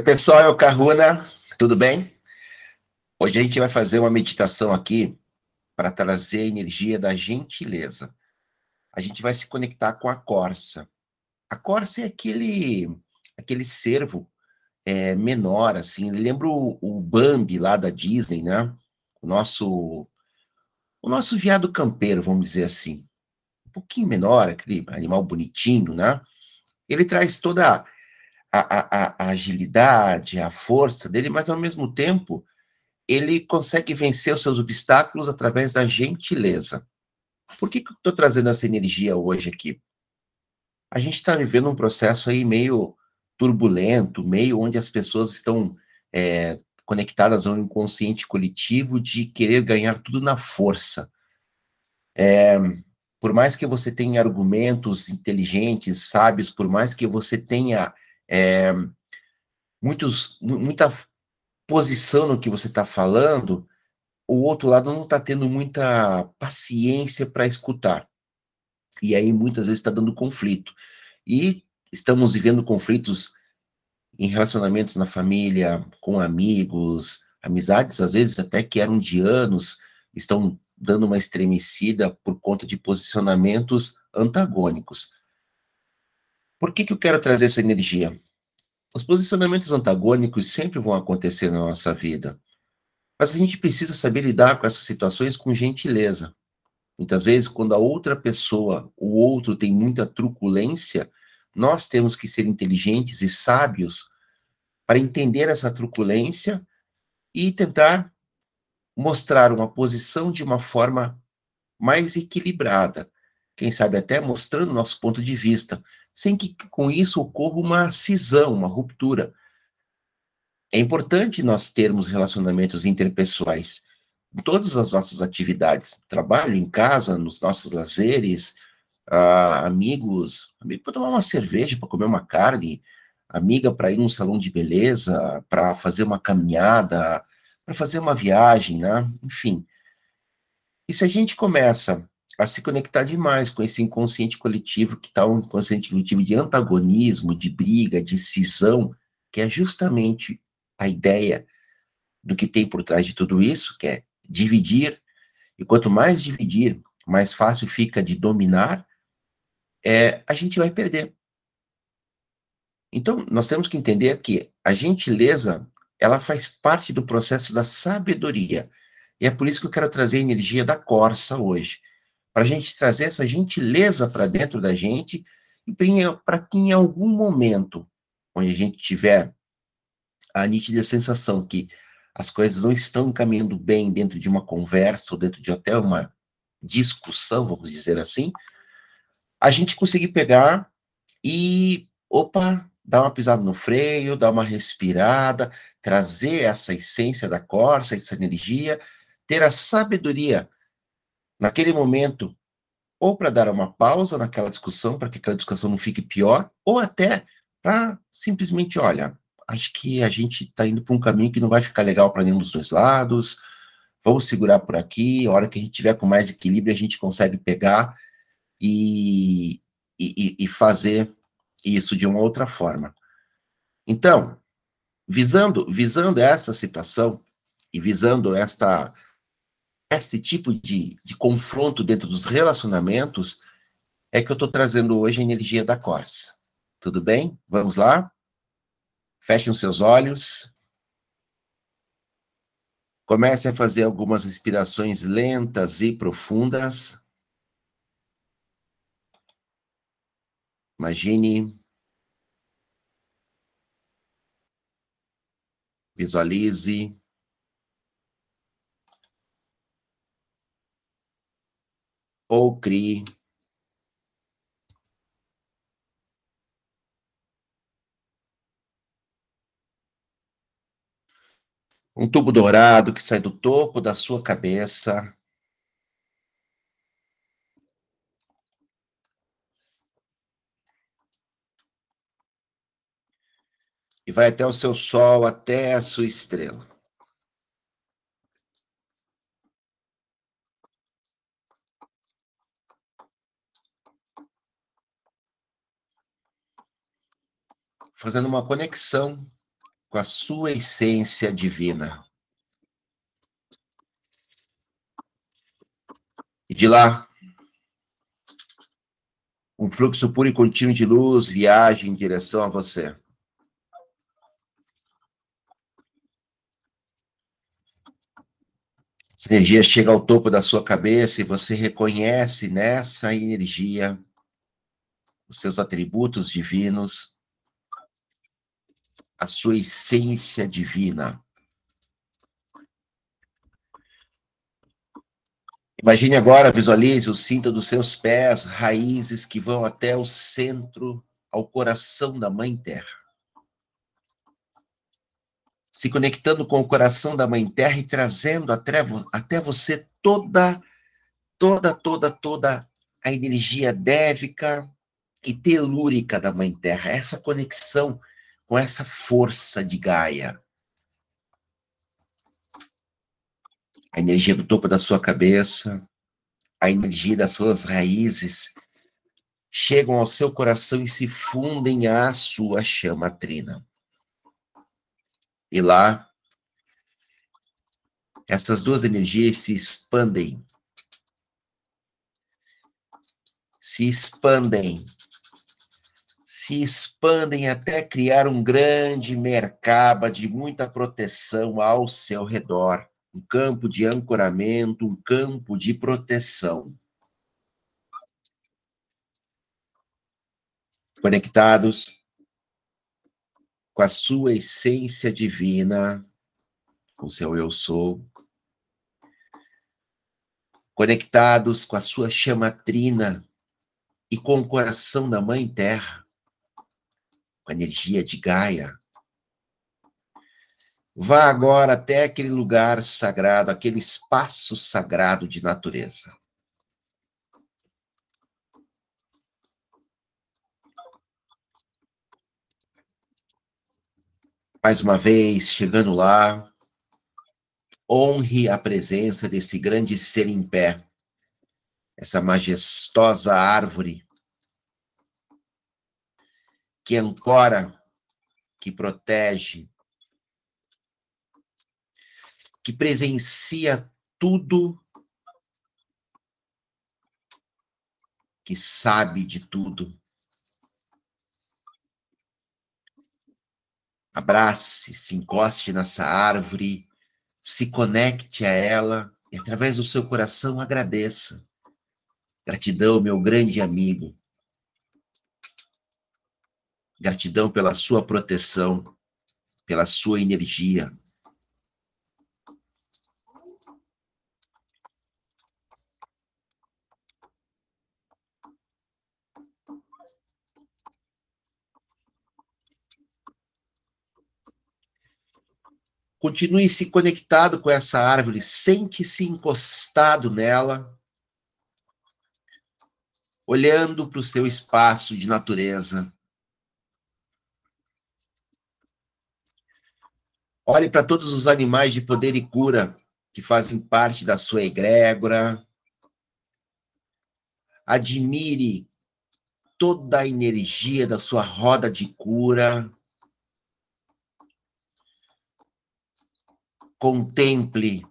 Oi, pessoal, é o Caruna, tudo bem? Hoje a gente vai fazer uma meditação aqui para trazer a energia da gentileza. A gente vai se conectar com a Corsa. A Corsa é aquele, aquele servo é, menor, assim, lembra o, o Bambi lá da Disney, né? O nosso, o nosso viado campeiro, vamos dizer assim. Um pouquinho menor, aquele animal bonitinho, né? Ele traz toda a, a, a, agilidade, a força dele, mas ao mesmo tempo ele consegue vencer os seus obstáculos através da gentileza. Por que, que eu estou trazendo essa energia hoje aqui? A gente está vivendo um processo aí meio turbulento, meio onde as pessoas estão é, conectadas ao inconsciente coletivo de querer ganhar tudo na força. É, por mais que você tenha argumentos inteligentes, sábios, por mais que você tenha é, muitos, muita posição no que você está falando, o outro lado não está tendo muita paciência para escutar. E aí muitas vezes está dando conflito. E estamos vivendo conflitos em relacionamentos na família, com amigos, amizades, às vezes até que eram de anos, estão dando uma estremecida por conta de posicionamentos antagônicos. Por que, que eu quero trazer essa energia? Os posicionamentos antagônicos sempre vão acontecer na nossa vida, mas a gente precisa saber lidar com essas situações com gentileza. Muitas vezes, quando a outra pessoa, o outro tem muita truculência, nós temos que ser inteligentes e sábios para entender essa truculência e tentar mostrar uma posição de uma forma mais equilibrada, quem sabe até mostrando nosso ponto de vista, sem que com isso ocorra uma cisão, uma ruptura. É importante nós termos relacionamentos interpessoais em todas as nossas atividades, trabalho, em casa, nos nossos lazeres, uh, amigos, amigo para tomar uma cerveja, para comer uma carne, amiga para ir num salão de beleza, para fazer uma caminhada, para fazer uma viagem, né? Enfim. E se a gente começa a se conectar demais com esse inconsciente coletivo que está um inconsciente coletivo de antagonismo, de briga, de cisão, que é justamente a ideia do que tem por trás de tudo isso, que é dividir, e quanto mais dividir, mais fácil fica de dominar, é, a gente vai perder. Então, nós temos que entender que a gentileza, ela faz parte do processo da sabedoria. E é por isso que eu quero trazer a energia da Corsa hoje para a gente trazer essa gentileza para dentro da gente e para que em algum momento, onde a gente tiver a nítida sensação que as coisas não estão caminhando bem dentro de uma conversa ou dentro de até uma discussão, vamos dizer assim, a gente conseguir pegar e, opa, dar uma pisada no freio, dar uma respirada, trazer essa essência da corça, essa energia, ter a sabedoria naquele momento, ou para dar uma pausa naquela discussão, para que aquela discussão não fique pior, ou até para simplesmente, olha, acho que a gente está indo para um caminho que não vai ficar legal para nenhum dos dois lados, vamos segurar por aqui, a hora que a gente tiver com mais equilíbrio, a gente consegue pegar e, e, e fazer isso de uma outra forma. Então, visando, visando essa situação e visando esta esse tipo de, de confronto dentro dos relacionamentos, é que eu estou trazendo hoje a energia da Corsa. Tudo bem? Vamos lá? Fechem seus olhos. Comece a fazer algumas respirações lentas e profundas. Imagine. Visualize ou crie um tubo dourado que sai do topo da sua cabeça. E vai até o seu sol, até a sua estrela. Fazendo uma conexão com a sua essência divina. E de lá, um fluxo puro e contínuo de luz viaja em direção a você. Essa energia chega ao topo da sua cabeça e você reconhece nessa energia os seus atributos divinos, a sua essência divina. Imagine agora, visualize o cinto dos seus pés, raízes que vão até o centro, ao coração da Mãe Terra. Se conectando com o coração da Mãe Terra e trazendo até, até você toda, toda, toda, toda a energia dévica e telúrica da Mãe Terra. Essa conexão com essa força de Gaia. a energia do topo da sua cabeça, a energia das suas raízes, chegam ao seu coração e se fundem à sua chama trina. E lá, essas duas energias se expandem. Se expandem. Se expandem até criar um grande mercaba de muita proteção ao seu redor. Um campo de ancoramento, um campo de proteção. Conectados com a sua essência divina, com o seu eu sou, conectados com a sua chama trina e com o coração da Mãe Terra, com a energia de Gaia, Vá agora até aquele lugar sagrado, aquele espaço sagrado de natureza. Mais uma vez, chegando lá, honre a presença desse grande ser em pé, essa majestosa árvore que ancora, que protege, que presencia tudo, que sabe de tudo. Abrace, se encoste nessa árvore, se conecte a ela e, através do seu coração, agradeça. Gratidão, meu grande amigo. Gratidão pela sua proteção, pela sua energia, Continue se conectado com essa árvore, sente-se encostado nela, olhando para o seu espaço de natureza. Olhe para todos os animais de poder e cura que fazem parte da sua egrégora. Admire toda a energia da sua roda de cura. Contemple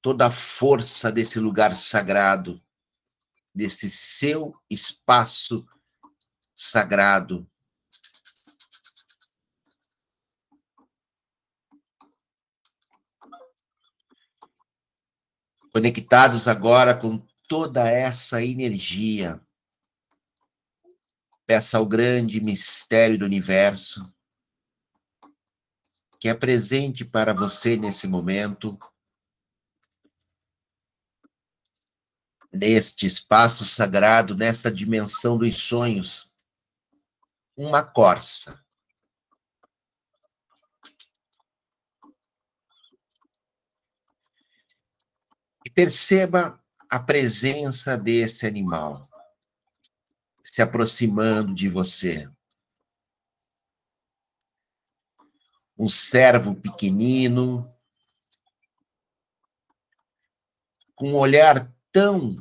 toda a força desse lugar sagrado, desse seu espaço sagrado. Conectados agora com toda essa energia, peça ao grande mistério do universo que é presente para você nesse momento, neste espaço sagrado, nessa dimensão dos sonhos, uma corça. Perceba a presença desse animal se aproximando de você. um servo pequenino, com um olhar tão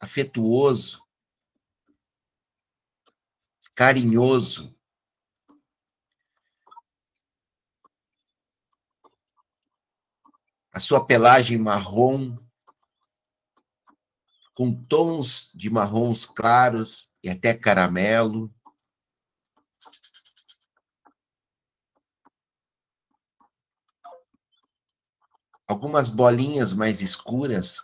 afetuoso, carinhoso, a sua pelagem marrom, com tons de marrons claros e até caramelo. Algumas bolinhas mais escuras.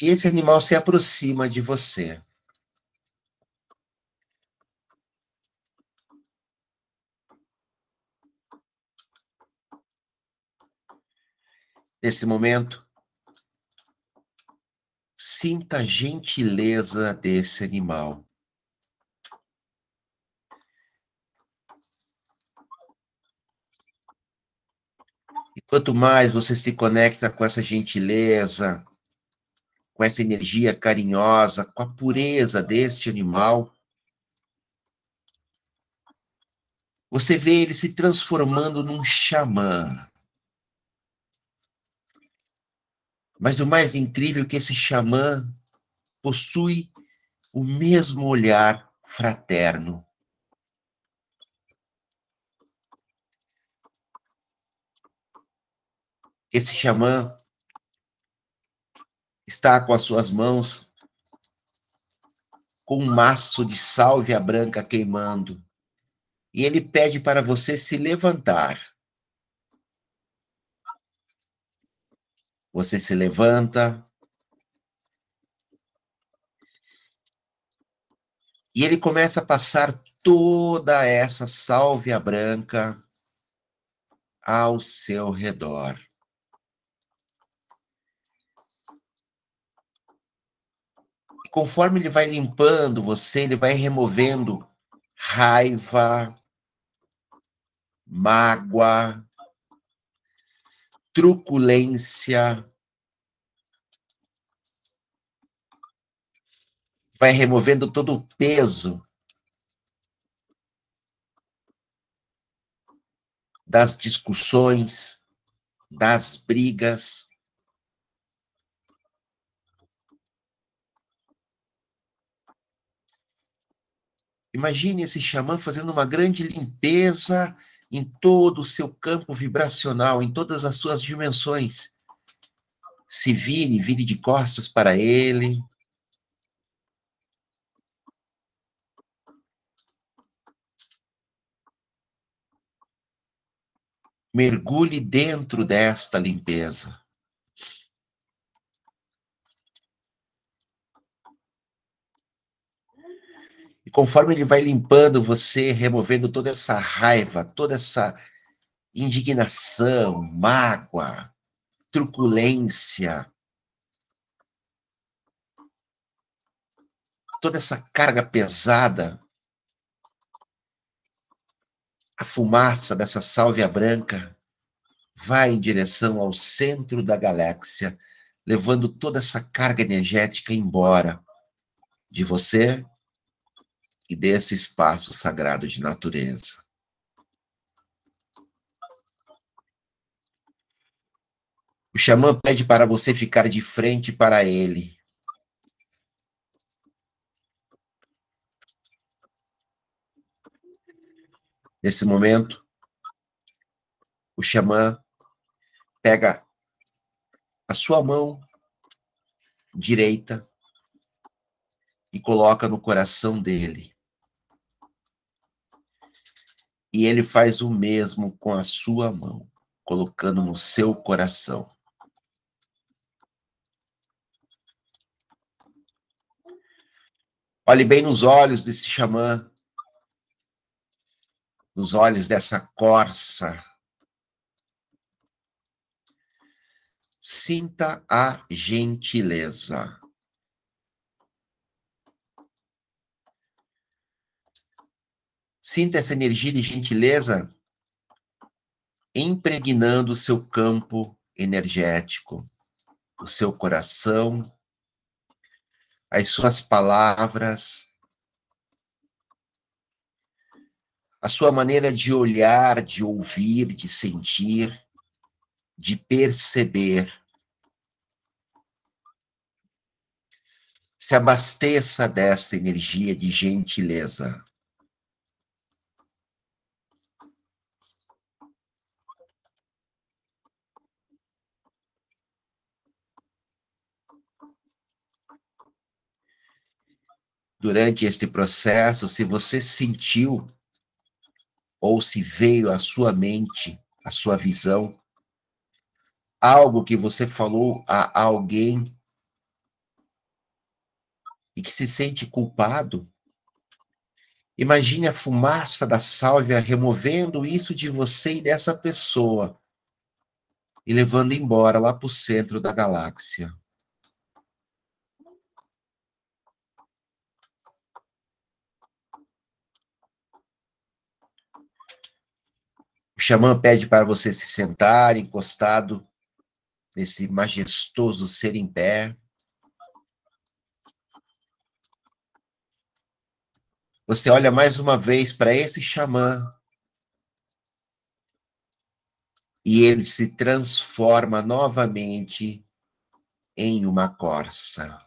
E esse animal se aproxima de você. Nesse momento, sinta a gentileza desse animal. E quanto mais você se conecta com essa gentileza, com essa energia carinhosa, com a pureza deste animal, você vê ele se transformando num xamã. Mas o mais incrível é que esse xamã possui o mesmo olhar fraterno. Esse xamã está com as suas mãos com um maço de sálvia branca queimando. E ele pede para você se levantar. Você se levanta. E ele começa a passar toda essa sálvia branca ao seu redor. E conforme ele vai limpando você, ele vai removendo raiva, mágoa, truculência, vai removendo todo o peso das discussões, das brigas. Imagine esse xamã fazendo uma grande limpeza em todo o seu campo vibracional, em todas as suas dimensões. Se vire, vire de costas para ele. Mergulhe dentro desta limpeza. Conforme ele vai limpando você, removendo toda essa raiva, toda essa indignação, mágoa, truculência, toda essa carga pesada, a fumaça dessa sálvia branca vai em direção ao centro da galáxia, levando toda essa carga energética embora de você e desse espaço sagrado de natureza. O xamã pede para você ficar de frente para ele. Nesse momento, o xamã pega a sua mão direita e coloca no coração dele. E ele faz o mesmo com a sua mão, colocando no seu coração. Olhe bem nos olhos desse xamã, nos olhos dessa corça. Sinta a gentileza. Sinta essa energia de gentileza impregnando o seu campo energético, o seu coração, as suas palavras, a sua maneira de olhar, de ouvir, de sentir, de perceber. Se abasteça dessa energia de gentileza. Durante este processo, se você sentiu ou se veio à sua mente, à sua visão, algo que você falou a alguém e que se sente culpado, imagine a fumaça da sálvia removendo isso de você e dessa pessoa e levando embora lá para o centro da galáxia. Xamã pede para você se sentar encostado nesse majestoso ser em pé. Você olha mais uma vez para esse xamã e ele se transforma novamente em uma corça.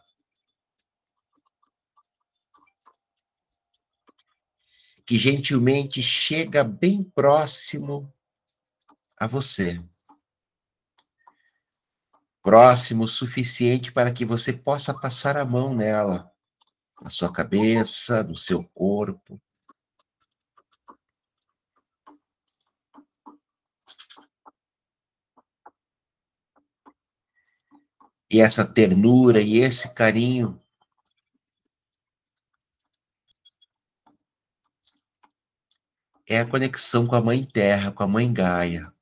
Que gentilmente chega bem próximo a você. Próximo o suficiente para que você possa passar a mão nela, na sua cabeça, no seu corpo. e essa ternura e esse carinho é a conexão com a Mãe Terra, com a Mãe Gaia.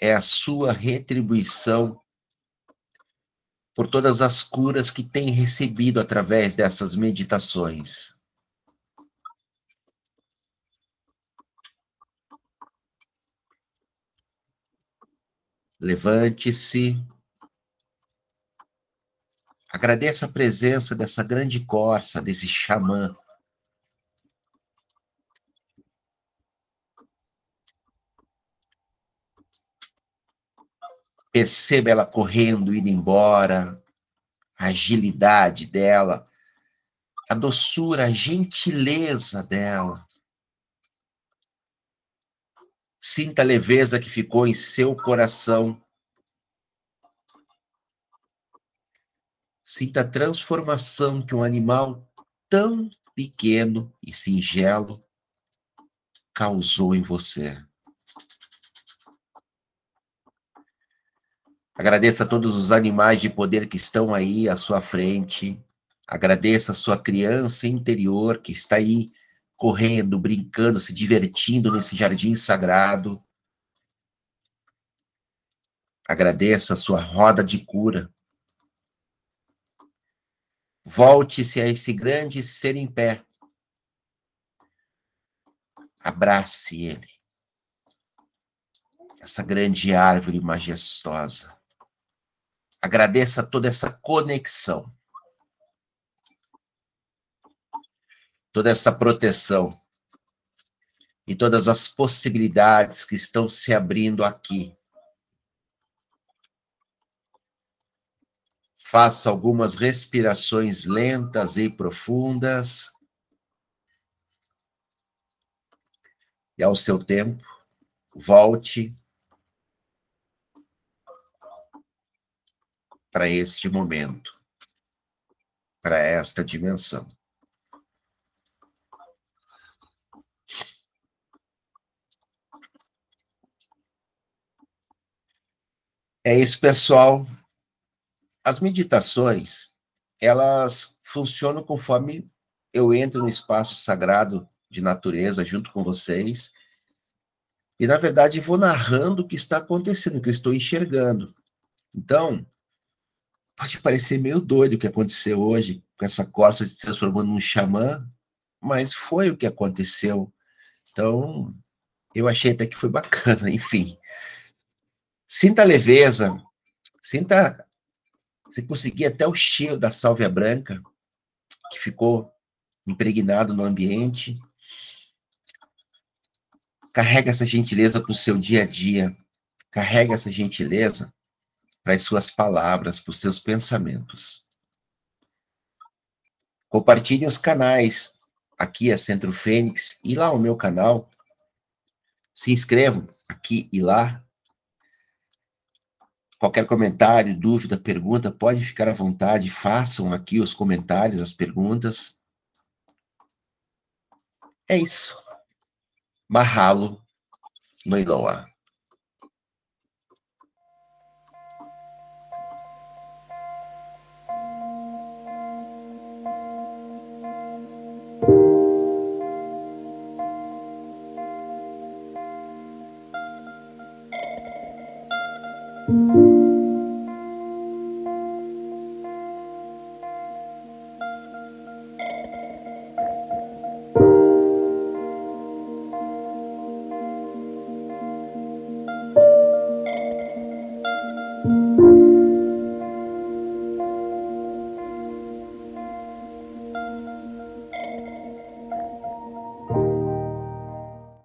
É a sua retribuição por todas as curas que tem recebido através dessas meditações. Levante-se. Agradeça a presença dessa grande corça, desse xamã. Perceba ela correndo, indo embora, a agilidade dela, a doçura, a gentileza dela. Sinta a leveza que ficou em seu coração. Sinta a transformação que um animal tão pequeno e singelo causou em você. Agradeça a todos os animais de poder que estão aí à sua frente. Agradeça a sua criança interior que está aí correndo, brincando, se divertindo nesse jardim sagrado. Agradeça a sua roda de cura. Volte-se a esse grande ser em pé. Abrace ele. Essa grande árvore majestosa. Agradeça toda essa conexão. toda essa proteção e todas as possibilidades que estão se abrindo aqui. Faça algumas respirações lentas e profundas. E ao seu tempo, volte para este momento, para esta dimensão. É isso, pessoal. As meditações, elas funcionam conforme eu entro no espaço sagrado de natureza junto com vocês. E, na verdade, vou narrando o que está acontecendo, o que eu estou enxergando. Então, pode parecer meio doido o que aconteceu hoje, com essa corça se transformando num xamã, mas foi o que aconteceu. Então, eu achei até que foi bacana, enfim. Sinta a leveza, sinta se conseguir até o cheiro da sálvia branca que ficou impregnado no ambiente. Carrega essa gentileza para o seu dia a dia. Carrega essa gentileza para as suas palavras, para os seus pensamentos. Compartilhe os canais. Aqui é Centro Fênix e lá o meu canal. Se inscrevam aqui e lá Qualquer comentário, dúvida, pergunta, pode ficar à vontade, façam aqui os comentários, as perguntas. É isso. Mahalo Noiloa.